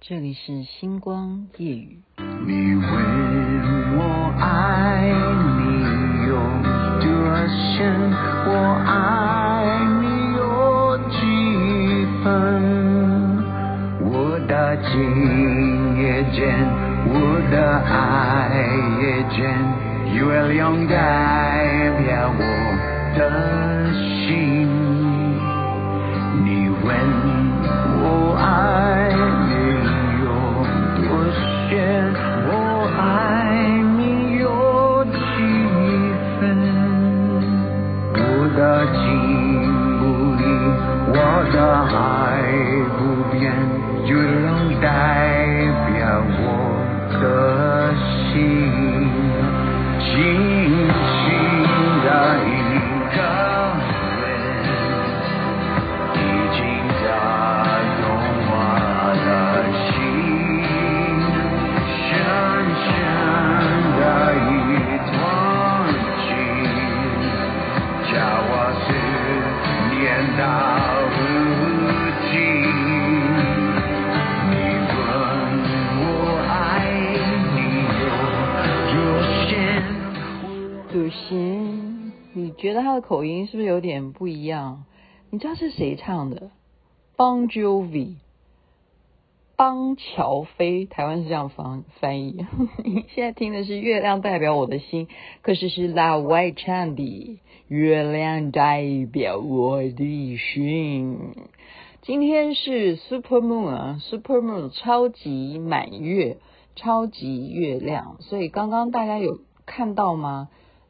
这里是星光夜语。你问我爱你有多深，我爱你有几分？我的情也真，我的爱也真，月亮代是不是有点不一样？你知道是谁唱的？Bon Jovi，邦乔飞，台湾是这样翻翻译。现在听的是《月亮代表我的心》，可是是老外唱的《月亮代表我的心》。今天是 Super Moon 啊，Super Moon 超级满月，超级月亮。所以刚刚大家有看到吗？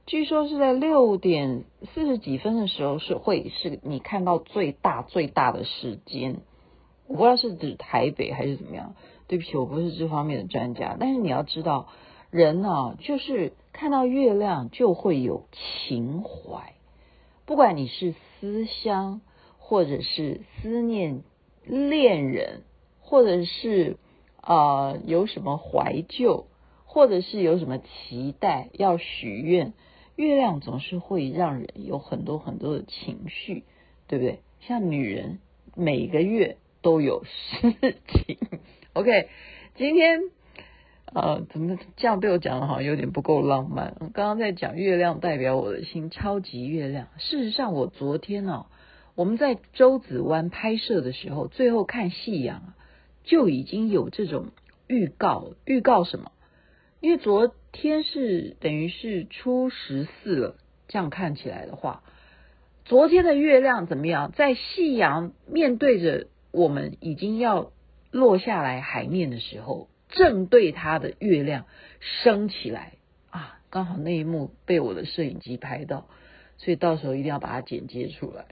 据说是在六点四十几分的时候是会是你看到最大最大的时间，我不知道是指台北还是怎么样。对不起，我不是这方面的专家。但是你要知道，人呢，就是看到月亮就会有情怀，不管你是思乡，或者是思念恋人，或者是、呃、有什么怀旧，或者是有什么期待要许愿。月亮总是会让人有很多很多的情绪，对不对？像女人每个月都有事情。OK，今天呃，怎么这样被我讲的好像有点不够浪漫？刚刚在讲月亮代表我的心，超级月亮。事实上，我昨天呢、哦，我们在周子湾拍摄的时候，最后看夕阳就已经有这种预告，预告什么？因为昨天是等于是初十四了，这样看起来的话，昨天的月亮怎么样？在夕阳面对着我们已经要落下来海面的时候，正对它的月亮升起来啊！刚好那一幕被我的摄影机拍到，所以到时候一定要把它剪接出来。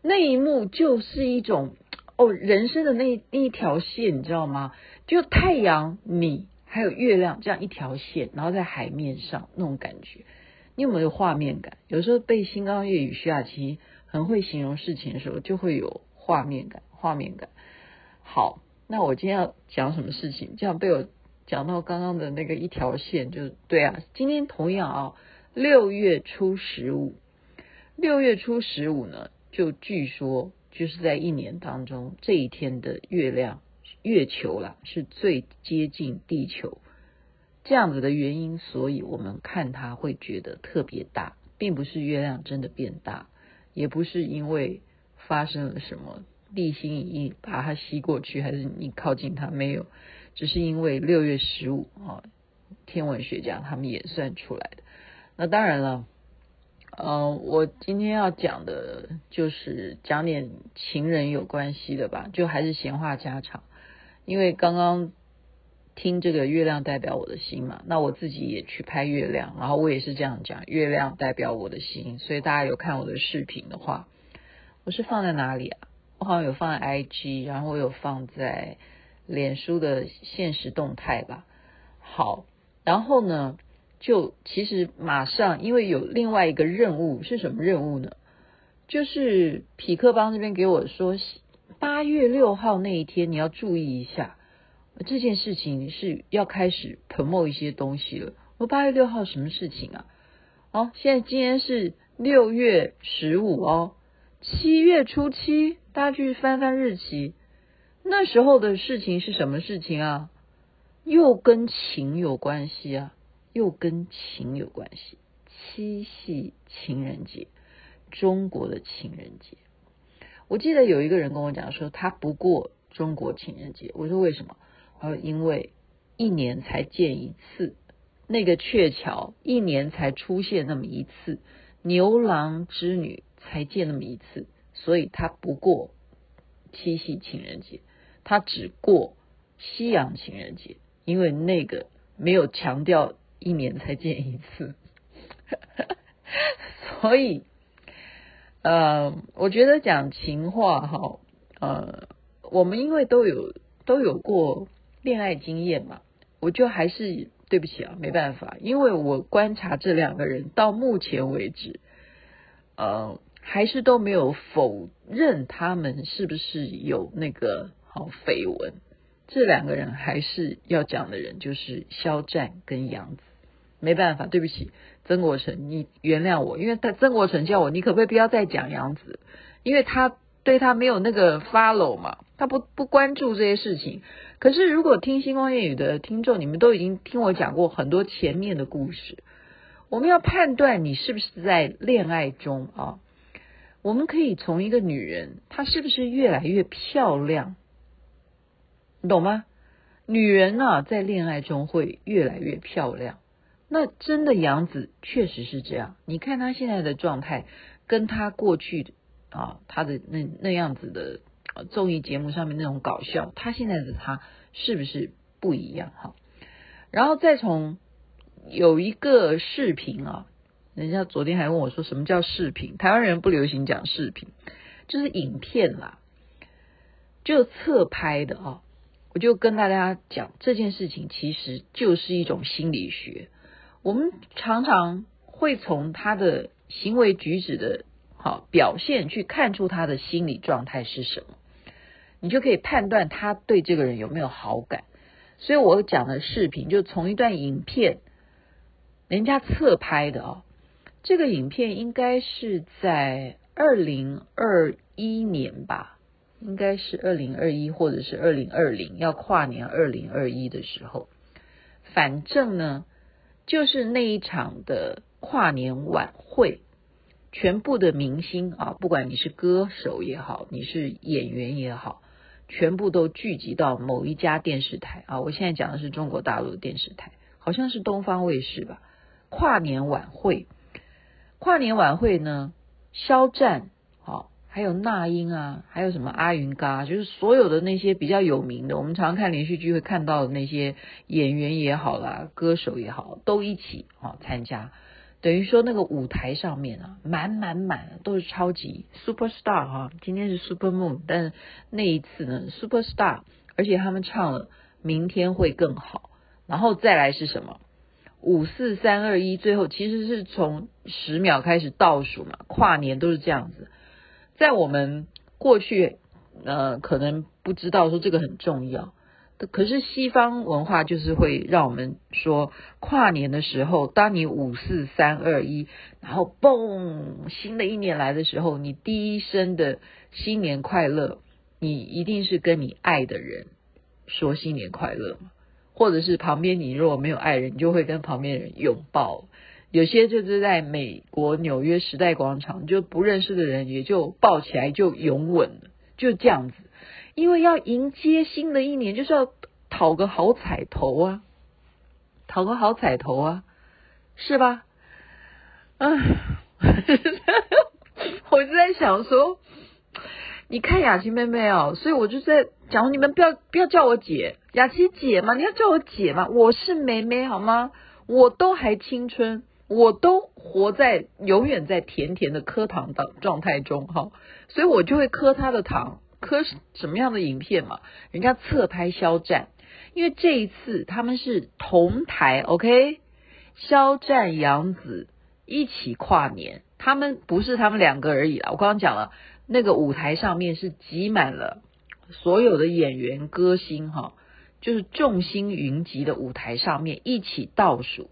那一幕就是一种哦，人生的那那一条线，你知道吗？就太阳你。还有月亮这样一条线，然后在海面上那种感觉，你有没有画面感？有时候背星光夜语徐雅琪很会形容事情的时候，就会有画面感。画面感。好，那我今天要讲什么事情？这样被我讲到刚刚的那个一条线，就对啊。今天同样啊，六月初十五，六月初十五呢，就据说就是在一年当中这一天的月亮。月球啦，是最接近地球这样子的原因，所以我们看它会觉得特别大，并不是月亮真的变大，也不是因为发生了什么地心引力把它吸过去，还是你靠近它没有，只是因为六月十五啊，天文学家他们演算出来的。那当然了，嗯、呃，我今天要讲的就是讲点情人有关系的吧，就还是闲话家常。因为刚刚听这个月亮代表我的心嘛，那我自己也去拍月亮，然后我也是这样讲，月亮代表我的心。所以大家有看我的视频的话，我是放在哪里啊？我好像有放在 IG，然后我有放在脸书的现实动态吧。好，然后呢，就其实马上因为有另外一个任务，是什么任务呢？就是匹克邦这边给我说。八月六号那一天，你要注意一下，这件事情是要开始 promote 一些东西了。我八月六号什么事情啊？哦，现在今天是六月十五哦，七月初七，大家去翻翻日期。那时候的事情是什么事情啊？又跟情有关系啊，又跟情有关系。七夕情人节，中国的情人节。我记得有一个人跟我讲说，他不过中国情人节。我说为什么？他说因为一年才见一次，那个鹊桥一年才出现那么一次，牛郎织女才见那么一次，所以他不过七夕情人节，他只过西洋情人节，因为那个没有强调一年才见一次，所以。呃，我觉得讲情话哈，呃，我们因为都有都有过恋爱经验嘛，我就还是对不起啊，没办法，因为我观察这两个人到目前为止，呃，还是都没有否认他们是不是有那个好绯闻，这两个人还是要讲的人就是肖战跟杨紫。没办法，对不起，曾国成，你原谅我，因为他曾国成叫我，你可不可以不要再讲杨紫？因为他对他没有那个 follow 嘛，他不不关注这些事情。可是如果听星光夜语的听众，你们都已经听我讲过很多前面的故事，我们要判断你是不是在恋爱中啊？我们可以从一个女人，她是不是越来越漂亮，你懂吗？女人啊，在恋爱中会越来越漂亮。那真的杨紫确实是这样，你看她现在的状态，跟她过去啊，她的那那样子的综艺节目上面那种搞笑，她现在的她是不是不一样哈？然后再从有一个视频啊，人家昨天还问我说什么叫视频？台湾人不流行讲视频，就是影片啦，就侧拍的啊，我就跟大家讲这件事情，其实就是一种心理学。我们常常会从他的行为举止的好表现去看出他的心理状态是什么，你就可以判断他对这个人有没有好感。所以我讲的视频就从一段影片，人家侧拍的哦，这个影片应该是在二零二一年吧，应该是二零二一或者是二零二零要跨年二零二一的时候，反正呢。就是那一场的跨年晚会，全部的明星啊，不管你是歌手也好，你是演员也好，全部都聚集到某一家电视台啊。我现在讲的是中国大陆的电视台，好像是东方卫视吧。跨年晚会，跨年晚会呢，肖战啊。还有那英啊，还有什么阿云嘎，就是所有的那些比较有名的，我们常常看连续剧会看到的那些演员也好啦，歌手也好，都一起啊参加。等于说那个舞台上面啊，满满满都是超级 super star 哈。今天是 super moon，但那一次呢 super star，而且他们唱了明天会更好，然后再来是什么？五四三二一，最后其实是从十秒开始倒数嘛，跨年都是这样子。在我们过去，呃，可能不知道说这个很重要，可是西方文化就是会让我们说，跨年的时候，当你五四三二一，然后嘣，新的一年来的时候，你第一声的新年快乐，你一定是跟你爱的人说新年快乐嘛，或者是旁边你如果没有爱人，你就会跟旁边人拥抱。有些就是在美国纽约时代广场，就不认识的人也就抱起来就拥吻了，就这样子。因为要迎接新的一年，就是要讨个好彩头啊，讨个好彩头啊，是吧？啊，我就在想说，你看雅琪妹妹哦，所以我就在讲，你们不要不要叫我姐，雅琪姐嘛，你要叫我姐嘛，我是妹妹好吗？我都还青春。我都活在永远在甜甜的磕糖的状态中哈，所以我就会磕他的糖，磕什么样的影片嘛？人家侧拍肖战，因为这一次他们是同台，OK，肖战杨紫一起跨年，他们不是他们两个而已啦。我刚刚讲了，那个舞台上面是挤满了所有的演员歌星哈，就是众星云集的舞台上面一起倒数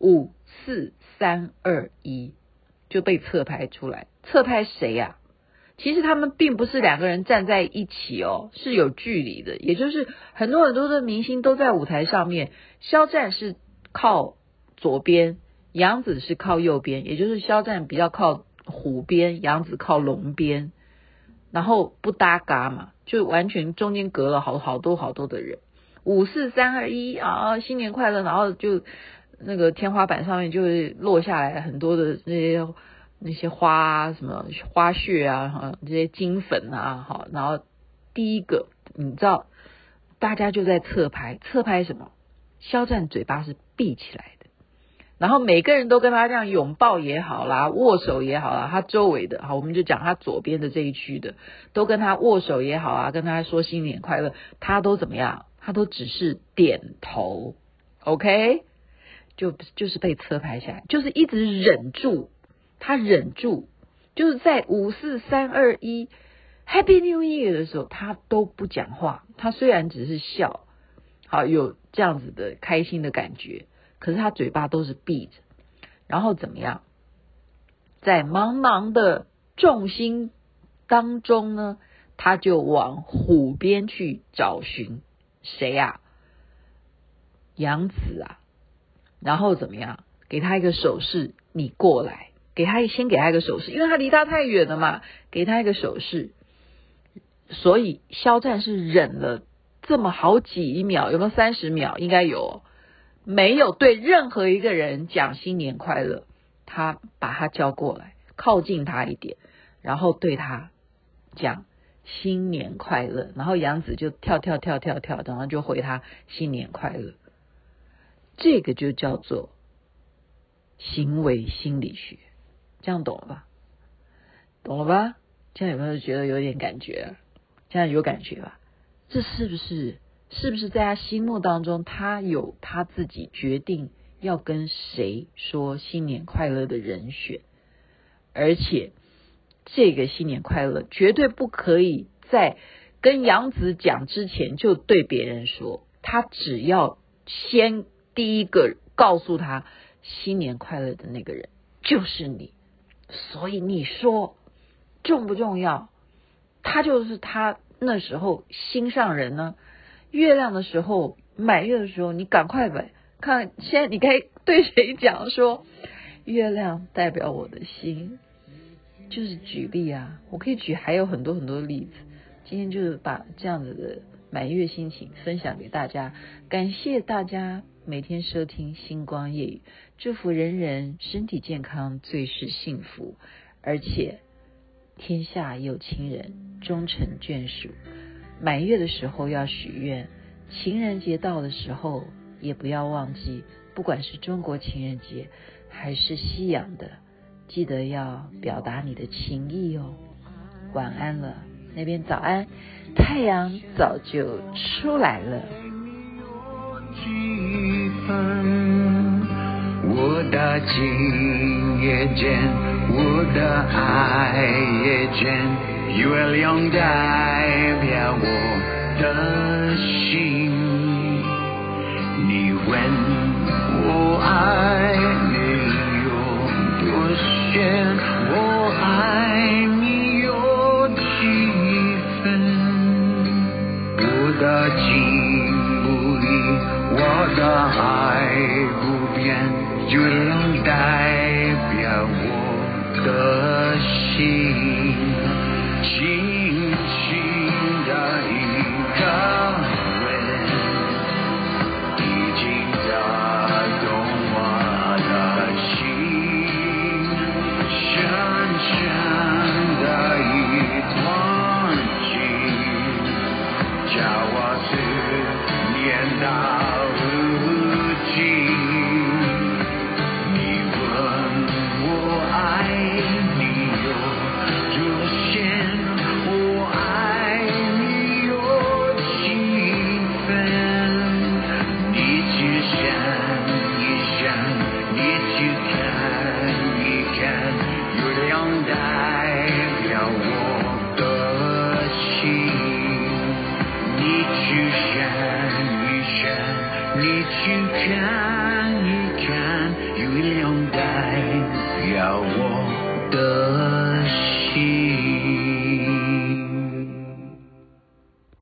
五。四三二一就被侧拍出来，侧拍谁呀？其实他们并不是两个人站在一起哦，是有距离的。也就是很多很多的明星都在舞台上面，肖战是靠左边，杨紫是靠右边，也就是肖战比较靠虎边，杨紫靠龙边，然后不搭嘎嘛，就完全中间隔了好好多好多的人。五四三二一啊，新年快乐！然后就那个天花板上面就会落下来很多的那些。那些花啊，什么花絮啊，哈，这些金粉啊，好，然后第一个，你知道，大家就在侧拍，侧拍什么？肖战嘴巴是闭起来的，然后每个人都跟他这样拥抱也好啦，握手也好啦，他周围的，好，我们就讲他左边的这一区的，都跟他握手也好啊，跟他说新年快乐，他都怎么样？他都只是点头，OK，就就是被车拍下来，就是一直忍住。他忍住，就是在五四三二一 Happy New Year 的时候，他都不讲话。他虽然只是笑，好有这样子的开心的感觉，可是他嘴巴都是闭着。然后怎么样？在茫茫的众星当中呢，他就往虎边去找寻谁呀？杨子啊。然后怎么样？给他一个手势，你过来。给他先给他一个手势，因为他离他太远了嘛，给他一个手势。所以肖战是忍了这么好几秒，有没有三十秒？应该有，没有对任何一个人讲新年快乐。他把他叫过来，靠近他一点，然后对他讲新年快乐。然后杨紫就跳跳跳跳跳，然后就回他新年快乐。这个就叫做行为心理学。这样懂了吧？懂了吧？这样有没有觉得有点感觉？这样有感觉吧？这是不是？是不是在他心目当中，他有他自己决定要跟谁说新年快乐的人选？而且这个新年快乐绝对不可以在跟杨紫讲之前就对别人说，他只要先第一个告诉他新年快乐的那个人就是你。所以你说重不重要？他就是他那时候心上人呢。月亮的时候，满月的时候，你赶快呗。看现在你该对谁讲说？月亮代表我的心，就是举例啊。我可以举还有很多很多例子。今天就是把这样子的满月心情分享给大家。感谢大家每天收听星光夜语。祝福人人身体健康，最是幸福，而且天下有情人终成眷属。满月的时候要许愿，情人节到的时候也不要忘记，不管是中国情人节还是西洋的，记得要表达你的情意哦。晚安了，那边早安，太阳早就出来了。我的情也真，我的爱也真，月亮代表我的心。你问